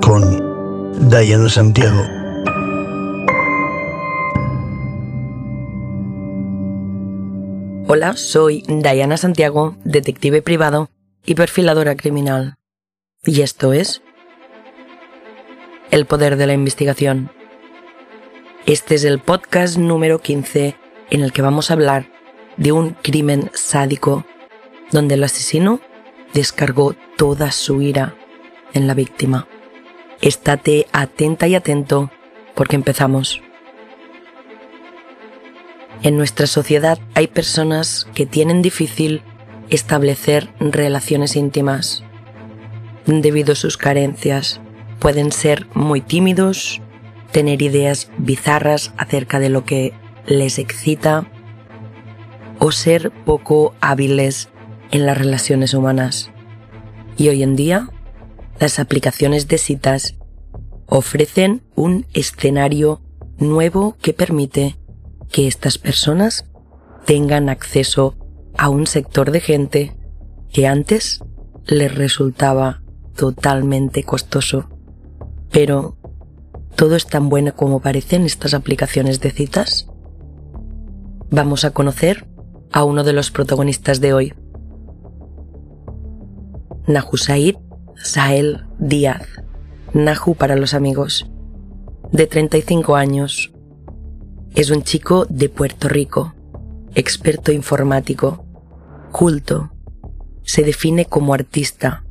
Con Diana Santiago. Hola, soy Diana Santiago, detective privado y perfiladora criminal. Y esto es El Poder de la Investigación. Este es el podcast número 15 en el que vamos a hablar de un crimen sádico donde el asesino descargó toda su ira en la víctima. Estate atenta y atento porque empezamos. En nuestra sociedad hay personas que tienen difícil establecer relaciones íntimas. Debido a sus carencias, pueden ser muy tímidos, tener ideas bizarras acerca de lo que les excita o ser poco hábiles en las relaciones humanas. Y hoy en día, las aplicaciones de citas ofrecen un escenario nuevo que permite que estas personas tengan acceso a un sector de gente que antes les resultaba totalmente costoso. Pero, ¿todo es tan bueno como parecen estas aplicaciones de citas? Vamos a conocer a uno de los protagonistas de hoy. Nahusaid Sael Díaz, Nahu para los amigos, de 35 años. Es un chico de Puerto Rico, experto informático, culto, se define como artista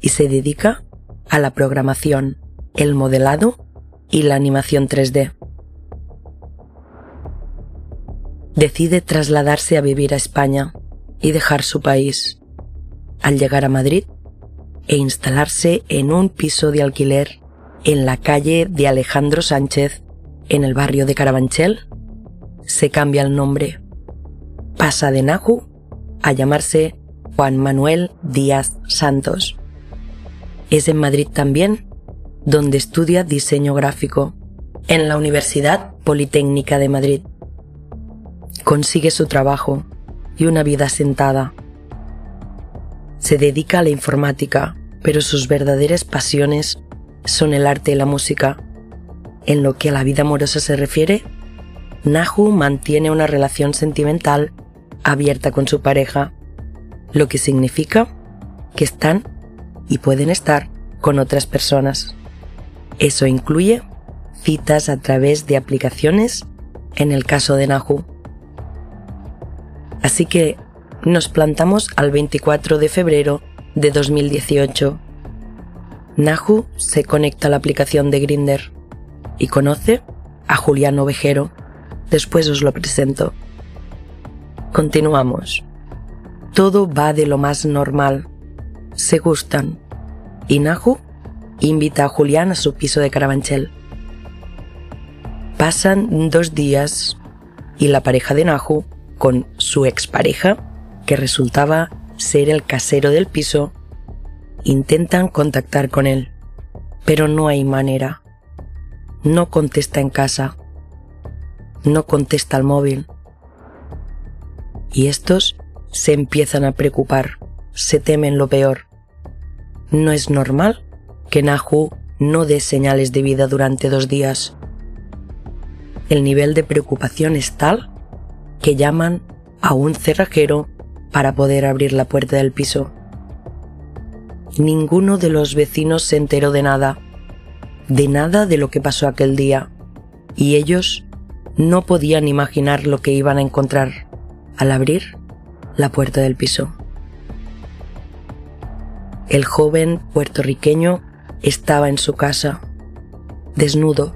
y se dedica a la programación, el modelado y la animación 3D. Decide trasladarse a vivir a España y dejar su país. Al llegar a Madrid e instalarse en un piso de alquiler en la calle de Alejandro Sánchez, en el barrio de Carabanchel, se cambia el nombre. Pasa de Nahu a llamarse Juan Manuel Díaz Santos. Es en Madrid también donde estudia diseño gráfico en la Universidad Politécnica de Madrid. Consigue su trabajo y una vida sentada. Se dedica a la informática, pero sus verdaderas pasiones son el arte y la música. En lo que a la vida amorosa se refiere, Nahu mantiene una relación sentimental abierta con su pareja, lo que significa que están y pueden estar con otras personas. Eso incluye citas a través de aplicaciones en el caso de Nahu. Así que nos plantamos al 24 de febrero de 2018. Nahu se conecta a la aplicación de Grinder y conoce a Julián Ovejero. Después os lo presento. Continuamos. Todo va de lo más normal. Se gustan. Y Nahu invita a Julián a su piso de Carabanchel. Pasan dos días y la pareja de Nahu, con su expareja, que resultaba ser el casero del piso, intentan contactar con él, pero no hay manera. No contesta en casa. No contesta al móvil. Y estos se empiezan a preocupar, se temen lo peor. No es normal que Nahu no dé señales de vida durante dos días. El nivel de preocupación es tal que llaman a un cerrajero para poder abrir la puerta del piso. Ninguno de los vecinos se enteró de nada, de nada de lo que pasó aquel día, y ellos no podían imaginar lo que iban a encontrar al abrir la puerta del piso. El joven puertorriqueño estaba en su casa, desnudo,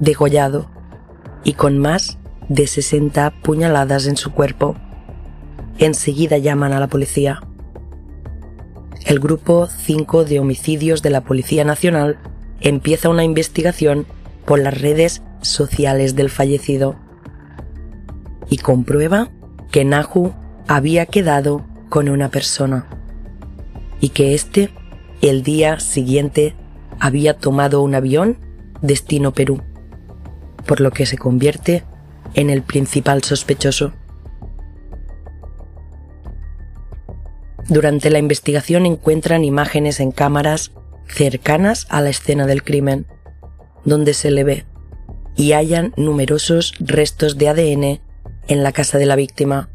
degollado y con más de 60 puñaladas en su cuerpo. Enseguida llaman a la policía. El grupo 5 de homicidios de la Policía Nacional empieza una investigación por las redes sociales del fallecido y comprueba que Nahu había quedado con una persona y que éste el día siguiente había tomado un avión destino Perú, por lo que se convierte en el principal sospechoso. Durante la investigación encuentran imágenes en cámaras cercanas a la escena del crimen, donde se le ve, y hallan numerosos restos de ADN en la casa de la víctima,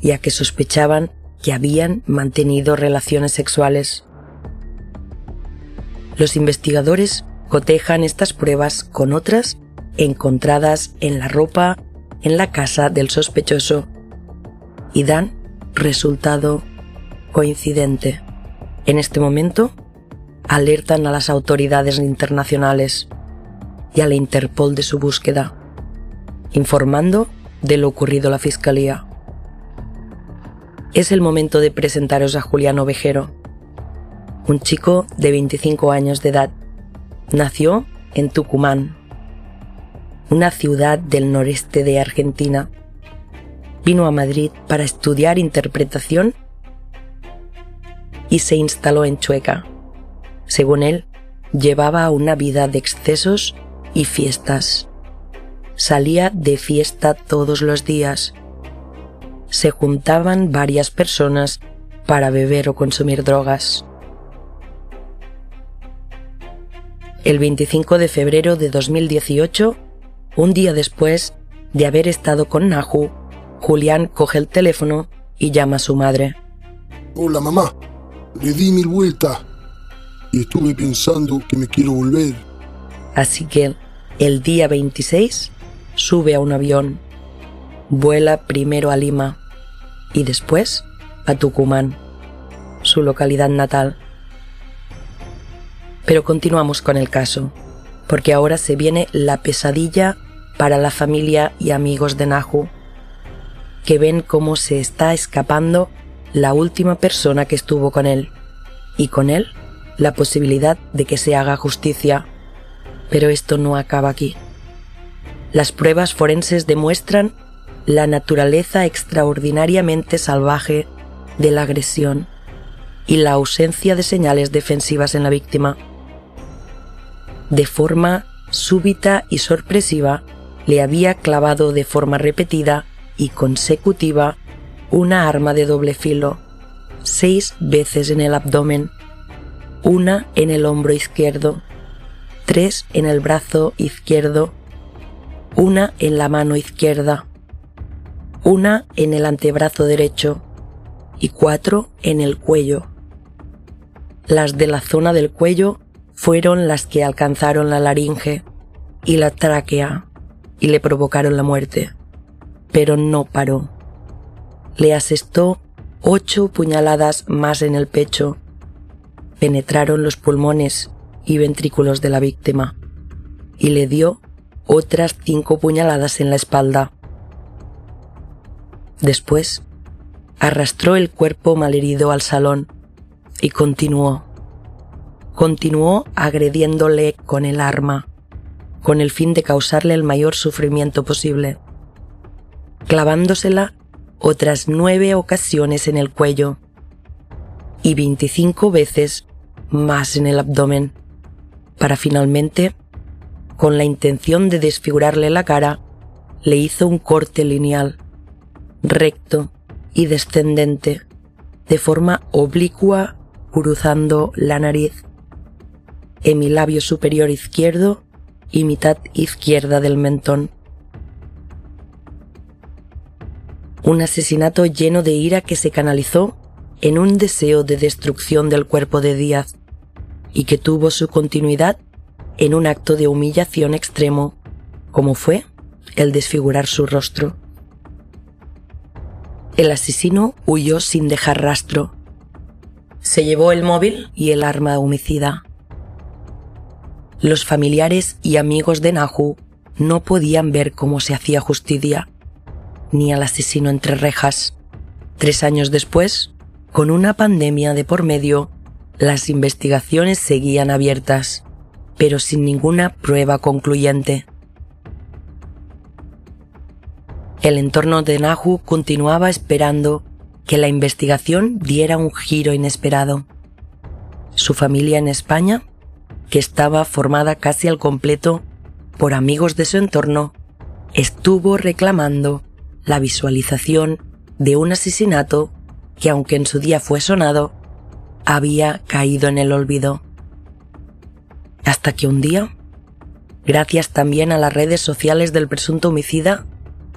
ya que sospechaban que habían mantenido relaciones sexuales. Los investigadores cotejan estas pruebas con otras encontradas en la ropa en la casa del sospechoso y dan resultado coincidente. En este momento, alertan a las autoridades internacionales y a la Interpol de su búsqueda, informando de lo ocurrido a la Fiscalía. Es el momento de presentaros a Julián Ovejero, un chico de 25 años de edad. Nació en Tucumán, una ciudad del noreste de Argentina. Vino a Madrid para estudiar interpretación y se instaló en Chueca. Según él, llevaba una vida de excesos y fiestas. Salía de fiesta todos los días. Se juntaban varias personas para beber o consumir drogas. El 25 de febrero de 2018, un día después de haber estado con Nahu, Julián coge el teléfono y llama a su madre. Hola mamá, le di mil vueltas y estuve pensando que me quiero volver. Así que el día 26 sube a un avión, vuela primero a Lima y después a Tucumán, su localidad natal. Pero continuamos con el caso, porque ahora se viene la pesadilla para la familia y amigos de Nahu, que ven cómo se está escapando la última persona que estuvo con él y con él la posibilidad de que se haga justicia. Pero esto no acaba aquí. Las pruebas forenses demuestran la naturaleza extraordinariamente salvaje de la agresión y la ausencia de señales defensivas en la víctima. De forma súbita y sorpresiva, le había clavado de forma repetida y consecutiva una arma de doble filo seis veces en el abdomen, una en el hombro izquierdo, tres en el brazo izquierdo, una en la mano izquierda, una en el antebrazo derecho y cuatro en el cuello. Las de la zona del cuello fueron las que alcanzaron la laringe y la tráquea y le provocaron la muerte. Pero no paró. Le asestó ocho puñaladas más en el pecho. Penetraron los pulmones y ventrículos de la víctima y le dio otras cinco puñaladas en la espalda. Después, arrastró el cuerpo malherido al salón y continuó. Continuó agrediéndole con el arma, con el fin de causarle el mayor sufrimiento posible, clavándosela otras nueve ocasiones en el cuello y 25 veces más en el abdomen, para finalmente, con la intención de desfigurarle la cara, le hizo un corte lineal, recto y descendente, de forma oblicua cruzando la nariz, en mi labio superior izquierdo y mitad izquierda del mentón. Un asesinato lleno de ira que se canalizó en un deseo de destrucción del cuerpo de Díaz y que tuvo su continuidad en un acto de humillación extremo, como fue el desfigurar su rostro. El asesino huyó sin dejar rastro. Se llevó el móvil y el arma homicida. Los familiares y amigos de Nahu no podían ver cómo se hacía justicia, ni al asesino entre rejas. Tres años después, con una pandemia de por medio, las investigaciones seguían abiertas, pero sin ninguna prueba concluyente. El entorno de Nahu continuaba esperando que la investigación diera un giro inesperado. Su familia en España, que estaba formada casi al completo por amigos de su entorno, estuvo reclamando la visualización de un asesinato que aunque en su día fue sonado, había caído en el olvido. Hasta que un día, gracias también a las redes sociales del presunto homicida,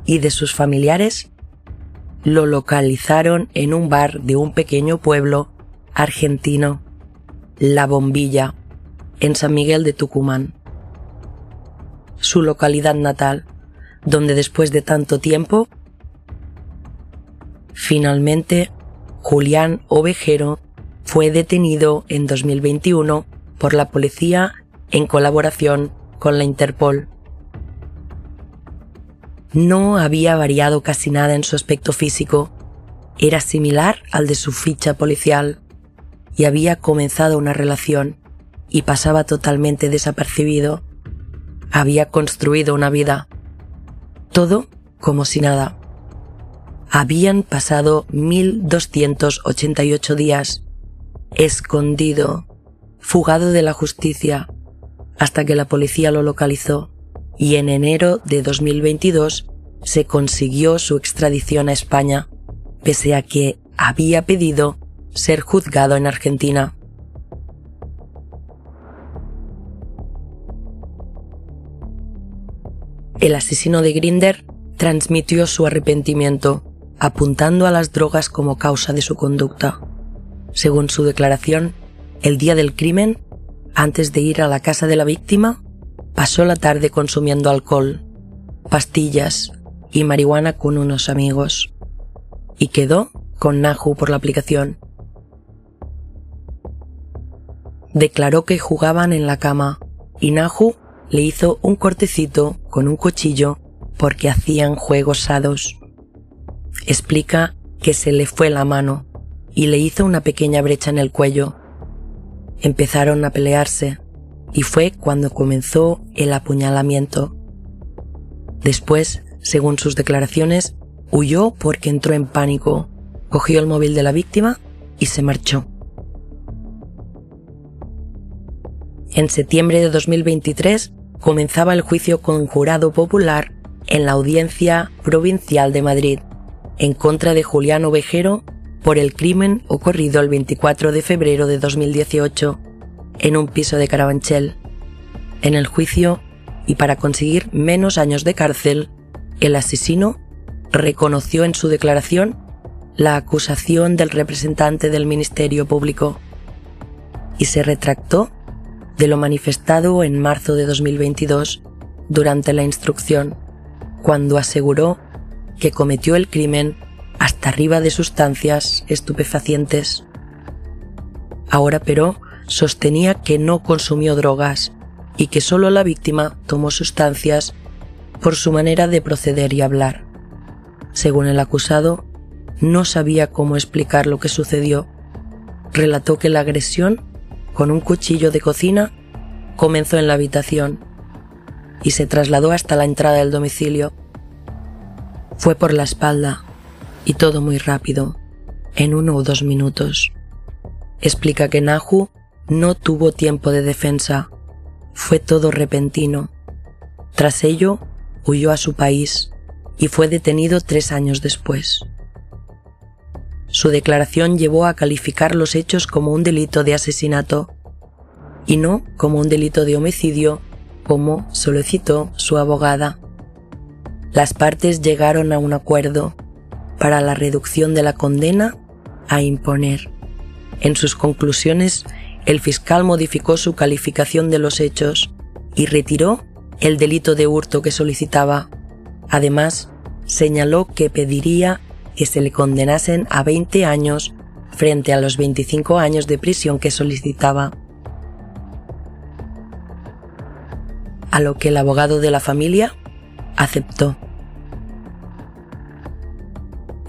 y de sus familiares lo localizaron en un bar de un pequeño pueblo argentino, La Bombilla, en San Miguel de Tucumán, su localidad natal, donde después de tanto tiempo, finalmente Julián Ovejero fue detenido en 2021 por la policía en colaboración con la Interpol no había variado casi nada en su aspecto físico. Era similar al de su ficha policial y había comenzado una relación y pasaba totalmente desapercibido. Había construido una vida. Todo como si nada. Habían pasado 1288 días, escondido, fugado de la justicia, hasta que la policía lo localizó y en enero de 2022 se consiguió su extradición a España, pese a que había pedido ser juzgado en Argentina. El asesino de Grinder transmitió su arrepentimiento, apuntando a las drogas como causa de su conducta. Según su declaración, el día del crimen, antes de ir a la casa de la víctima, Pasó la tarde consumiendo alcohol, pastillas y marihuana con unos amigos. Y quedó con Nahu por la aplicación. Declaró que jugaban en la cama y Nahu le hizo un cortecito con un cuchillo porque hacían juegos sados. Explica que se le fue la mano y le hizo una pequeña brecha en el cuello. Empezaron a pelearse y fue cuando comenzó el apuñalamiento. Después, según sus declaraciones, huyó porque entró en pánico, cogió el móvil de la víctima y se marchó. En septiembre de 2023 comenzaba el juicio conjurado popular en la Audiencia Provincial de Madrid en contra de Julián Ovejero por el crimen ocurrido el 24 de febrero de 2018 en un piso de Carabanchel. En el juicio, y para conseguir menos años de cárcel, el asesino reconoció en su declaración la acusación del representante del Ministerio Público y se retractó de lo manifestado en marzo de 2022 durante la instrucción, cuando aseguró que cometió el crimen hasta arriba de sustancias estupefacientes. Ahora pero sostenía que no consumió drogas y que solo la víctima tomó sustancias por su manera de proceder y hablar. Según el acusado, no sabía cómo explicar lo que sucedió. Relató que la agresión, con un cuchillo de cocina, comenzó en la habitación y se trasladó hasta la entrada del domicilio. Fue por la espalda y todo muy rápido, en uno o dos minutos. Explica que Nahu no tuvo tiempo de defensa. Fue todo repentino. Tras ello, huyó a su país y fue detenido tres años después. Su declaración llevó a calificar los hechos como un delito de asesinato y no como un delito de homicidio, como solicitó su abogada. Las partes llegaron a un acuerdo para la reducción de la condena a imponer. En sus conclusiones el fiscal modificó su calificación de los hechos y retiró el delito de hurto que solicitaba Además, señaló que pediría que se le condenasen a 20 años frente a los 25 años de prisión que solicitaba. A lo que el abogado de la familia aceptó.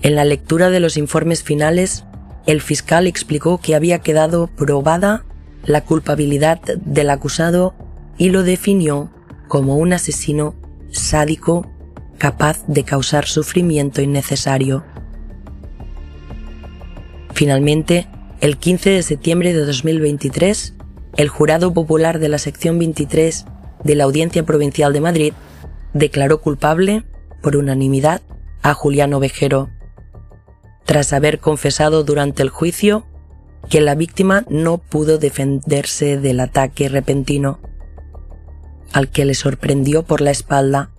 En la lectura de los informes finales, el fiscal explicó que había quedado probada la culpabilidad del acusado y lo definió como un asesino sádico capaz de causar sufrimiento innecesario. Finalmente, el 15 de septiembre de 2023, el jurado popular de la sección 23 de la Audiencia Provincial de Madrid declaró culpable, por unanimidad, a Juliano Vejero, tras haber confesado durante el juicio que la víctima no pudo defenderse del ataque repentino, al que le sorprendió por la espalda.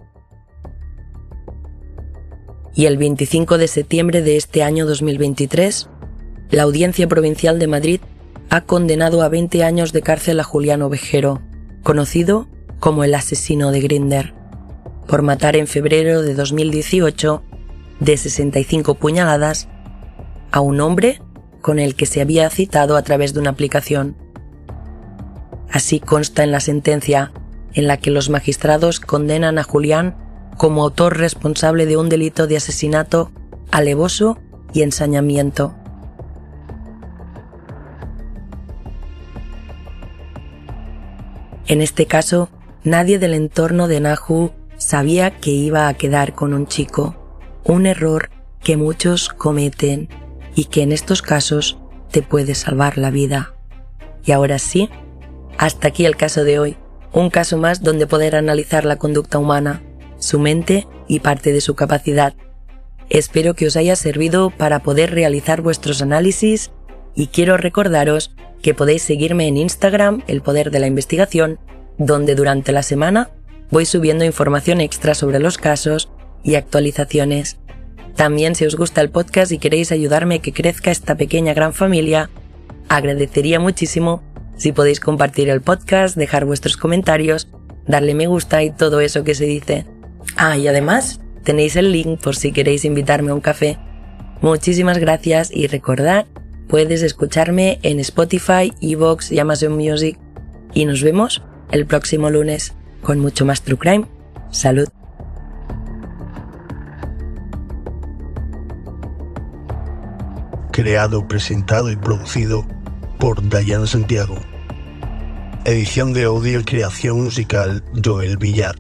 Y el 25 de septiembre de este año 2023, la Audiencia Provincial de Madrid ha condenado a 20 años de cárcel a Juliano Vejero, conocido como el asesino de Grinder, por matar en febrero de 2018 de 65 puñaladas a un hombre con el que se había citado a través de una aplicación. Así consta en la sentencia en la que los magistrados condenan a Julián como autor responsable de un delito de asesinato alevoso y ensañamiento. En este caso, nadie del entorno de Nahu sabía que iba a quedar con un chico, un error que muchos cometen y que en estos casos te puede salvar la vida. Y ahora sí, hasta aquí el caso de hoy, un caso más donde poder analizar la conducta humana, su mente y parte de su capacidad. Espero que os haya servido para poder realizar vuestros análisis y quiero recordaros que podéis seguirme en Instagram, El Poder de la Investigación, donde durante la semana voy subiendo información extra sobre los casos y actualizaciones. También si os gusta el podcast y queréis ayudarme a que crezca esta pequeña gran familia, agradecería muchísimo si podéis compartir el podcast, dejar vuestros comentarios, darle me gusta y todo eso que se dice. Ah, y además tenéis el link por si queréis invitarme a un café. Muchísimas gracias y recordad Puedes escucharme en Spotify, Evox y Amazon Music. Y nos vemos el próximo lunes con mucho más True Crime. Salud. Creado, presentado y producido por Dayan Santiago. Edición de audio y creación musical Joel Villar.